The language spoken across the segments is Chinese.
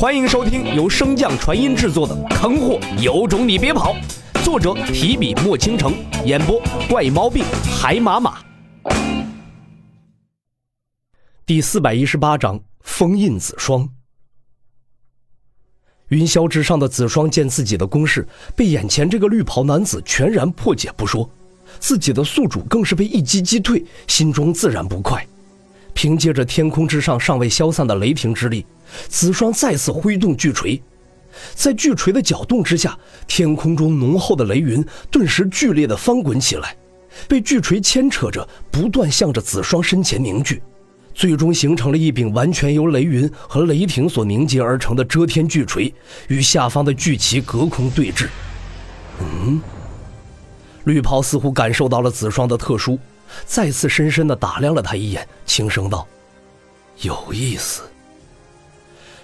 欢迎收听由升降传音制作的《坑货有种你别跑》，作者提笔墨倾城，演播怪猫病海马马。第四百一十八章：封印子双。云霄之上的子双见自己的攻势被眼前这个绿袍男子全然破解不说，自己的宿主更是被一击击退，心中自然不快。凭借着天空之上尚未消散的雷霆之力。子双再次挥动巨锤，在巨锤的搅动之下，天空中浓厚的雷云顿时剧烈的翻滚起来，被巨锤牵扯着，不断向着子双身前凝聚，最终形成了一柄完全由雷云和雷霆所凝结而成的遮天巨锤，与下方的巨旗隔空对峙。嗯，绿袍似乎感受到了子双的特殊，再次深深的打量了他一眼，轻声道：“有意思。”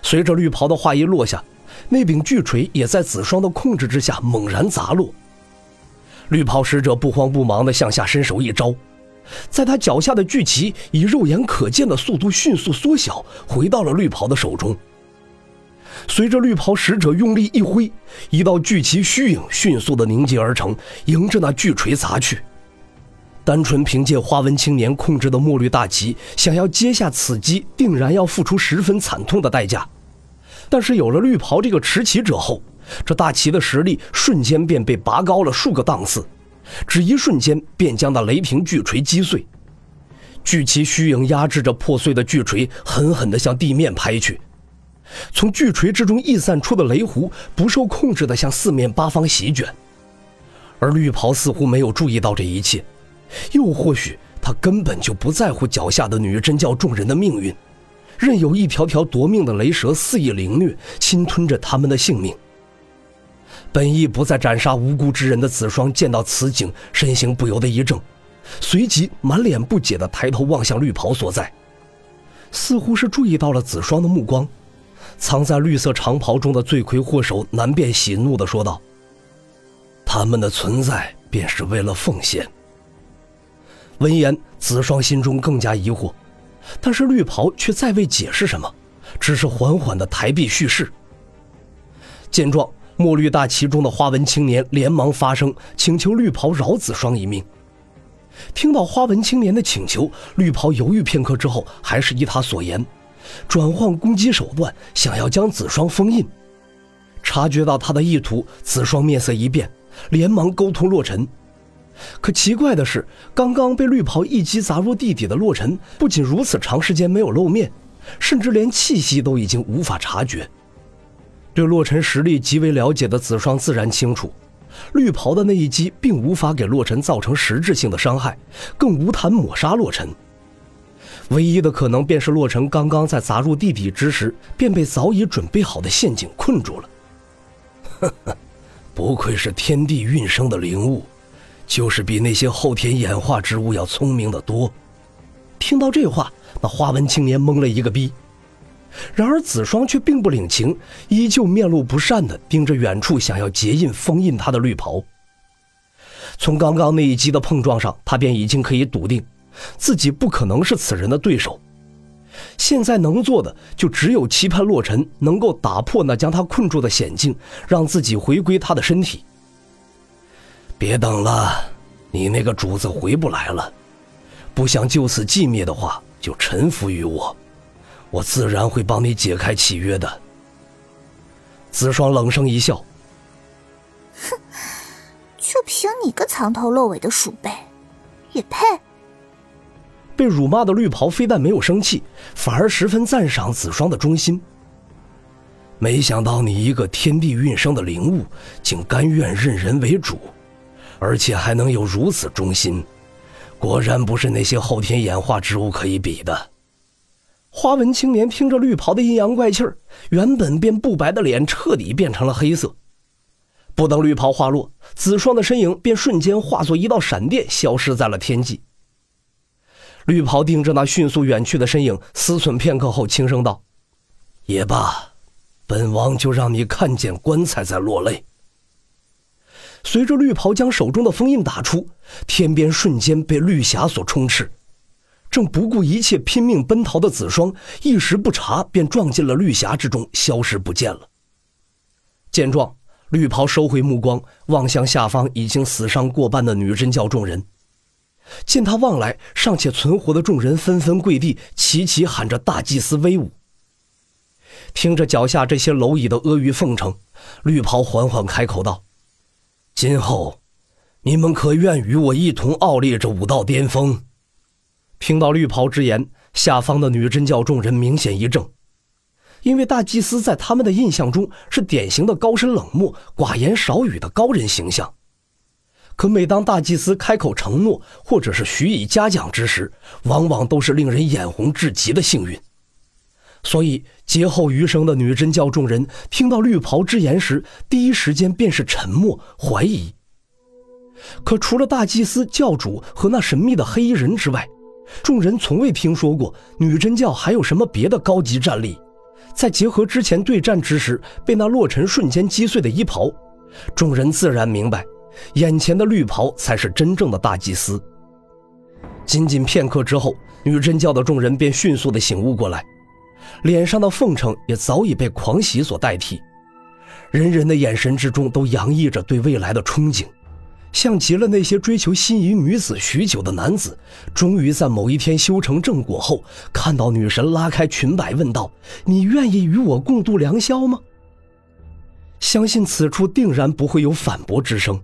随着绿袍的话音落下，那柄巨锤也在子双的控制之下猛然砸落。绿袍使者不慌不忙地向下伸手一招，在他脚下的巨旗以肉眼可见的速度迅速缩小，回到了绿袍的手中。随着绿袍使者用力一挥，一道巨旗虚影迅速地凝结而成，迎着那巨锤砸去。单纯凭借花纹青年控制的墨绿大旗，想要接下此击，定然要付出十分惨痛的代价。但是有了绿袍这个持旗者后，这大旗的实力瞬间便被拔高了数个档次，只一瞬间便将那雷霆巨锤击碎。巨旗虚影压制着破碎的巨锤，狠狠地向地面拍去。从巨锤之中溢散出的雷弧不受控制地向四面八方席卷，而绿袍似乎没有注意到这一切，又或许他根本就不在乎脚下的女真教众人的命运。任由一条条夺命的雷蛇肆意凌虐，侵吞着他们的性命。本意不再斩杀无辜之人的子双见到此景，身形不由得一怔，随即满脸不解地抬头望向绿袍所在，似乎是注意到了子双的目光。藏在绿色长袍中的罪魁祸首难辨喜怒地说道：“他们的存在便是为了奉献。”闻言，子双心中更加疑惑。但是绿袍却再未解释什么，只是缓缓的抬臂蓄势。见状，墨绿大旗中的花纹青年连忙发声，请求绿袍饶子双一命。听到花纹青年的请求，绿袍犹豫片刻之后，还是依他所言，转换攻击手段，想要将子双封印。察觉到他的意图，子双面色一变，连忙沟通洛尘。可奇怪的是，刚刚被绿袍一击砸入地底的洛尘，不仅如此长时间没有露面，甚至连气息都已经无法察觉。对洛尘实力极为了解的子双自然清楚，绿袍的那一击并无法给洛尘造成实质性的伤害，更无谈抹杀洛尘。唯一的可能便是洛尘刚刚在砸入地底之时，便被早已准备好的陷阱困住了。呵呵，不愧是天地运生的灵物。就是比那些后天演化之物要聪明的多。听到这话，那花纹青年懵了一个逼。然而子双却并不领情，依旧面露不善的盯着远处想要结印封印他的绿袍。从刚刚那一击的碰撞上，他便已经可以笃定，自己不可能是此人的对手。现在能做的就只有期盼洛尘能够打破那将他困住的险境，让自己回归他的身体。别等了，你那个主子回不来了。不想就此寂灭的话，就臣服于我，我自然会帮你解开契约的。子双冷声一笑：“哼，就凭你个藏头露尾的鼠辈，也配？”被辱骂的绿袍非但没有生气，反而十分赞赏子双的忠心。没想到你一个天地运生的灵物，竟甘愿任人为主。而且还能有如此忠心，果然不是那些后天演化之物可以比的。花纹青年听着绿袍的阴阳怪气儿，原本便不白的脸彻底变成了黑色。不等绿袍话落，子双的身影便瞬间化作一道闪电，消失在了天际。绿袍盯着那迅速远去的身影，思忖片刻后，轻声道：“也罢，本王就让你看见棺材在落泪。”随着绿袍将手中的封印打出，天边瞬间被绿霞所充斥，正不顾一切拼命奔逃的子双，一时不察，便撞进了绿霞之中，消失不见了。见状，绿袍收回目光，望向下方已经死伤过半的女真教众人。见他望来，尚且存活的众人纷纷跪地，齐齐喊着“大祭司威武”。听着脚下这些蝼蚁的阿谀奉承，绿袍缓缓开口道：“今后，你们可愿与我一同傲立这武道巅峰？”听到绿袍之言，下方的女真教众人明显一怔，因为大祭司在他们的印象中是典型的高深冷漠、寡言少语的高人形象。可每当大祭司开口承诺或者是许以嘉奖之时，往往都是令人眼红至极的幸运。所以劫后余生的女真教众人听到绿袍之言时，第一时间便是沉默怀疑。可除了大祭司、教主和那神秘的黑衣人之外，众人从未听说过女真教还有什么别的高级战力，再结合之前对战之时被那洛尘瞬间击碎的衣袍，众人自然明白，眼前的绿袍才是真正的大祭司。仅仅片刻之后，女真教的众人便迅速的醒悟过来，脸上的奉承也早已被狂喜所代替，人人的眼神之中都洋溢着对未来的憧憬。像极了那些追求心仪女子许久的男子，终于在某一天修成正果后，看到女神拉开裙摆，问道：“你愿意与我共度良宵吗？”相信此处定然不会有反驳之声，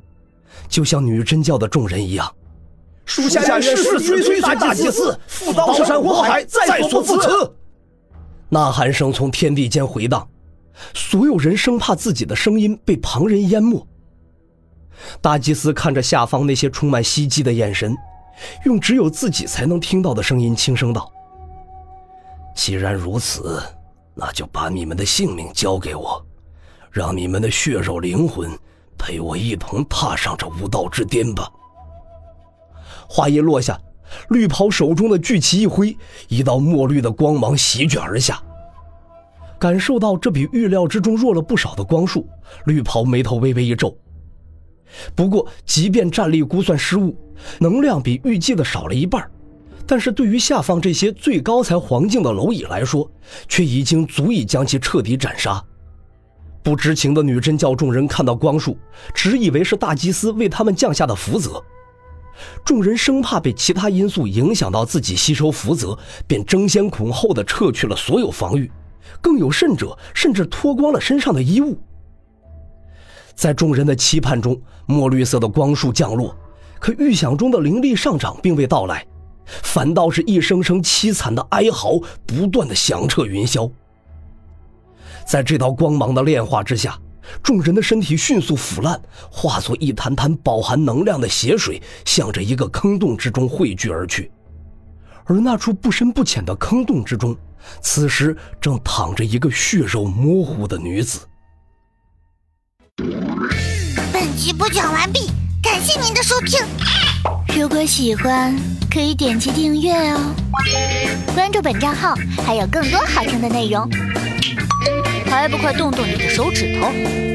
就像女真教的众人一样。属下愿誓死追随大祭司，赴刀山火海，在所不辞。呐喊声从天地间回荡，所有人生怕自己的声音被旁人淹没。大祭司看着下方那些充满希冀的眼神，用只有自己才能听到的声音轻声道：“既然如此，那就把你们的性命交给我，让你们的血肉灵魂陪我一同踏上这无道之巅吧。”话音落下，绿袍手中的巨旗一挥，一道墨绿的光芒席卷而下。感受到这比预料之中弱了不少的光束，绿袍眉头微微一皱。不过，即便战力估算失误，能量比预计的少了一半，但是对于下方这些最高才黄境的蝼蚁来说，却已经足以将其彻底斩杀。不知情的女真教众人看到光束，只以为是大祭司为他们降下的福泽。众人生怕被其他因素影响到自己吸收福泽，便争先恐后的撤去了所有防御，更有甚者，甚至脱光了身上的衣物。在众人的期盼中，墨绿色的光束降落，可预想中的灵力上涨并未到来，反倒是一声声凄惨的哀嚎不断的响彻云霄。在这道光芒的炼化之下，众人的身体迅速腐烂，化作一滩滩饱含能量的血水，向着一个坑洞之中汇聚而去。而那处不深不浅的坑洞之中，此时正躺着一个血肉模糊的女子。本集播讲完毕，感谢您的收听。如果喜欢，可以点击订阅哦，关注本账号还有更多好听的内容。还不快动动你的手指头！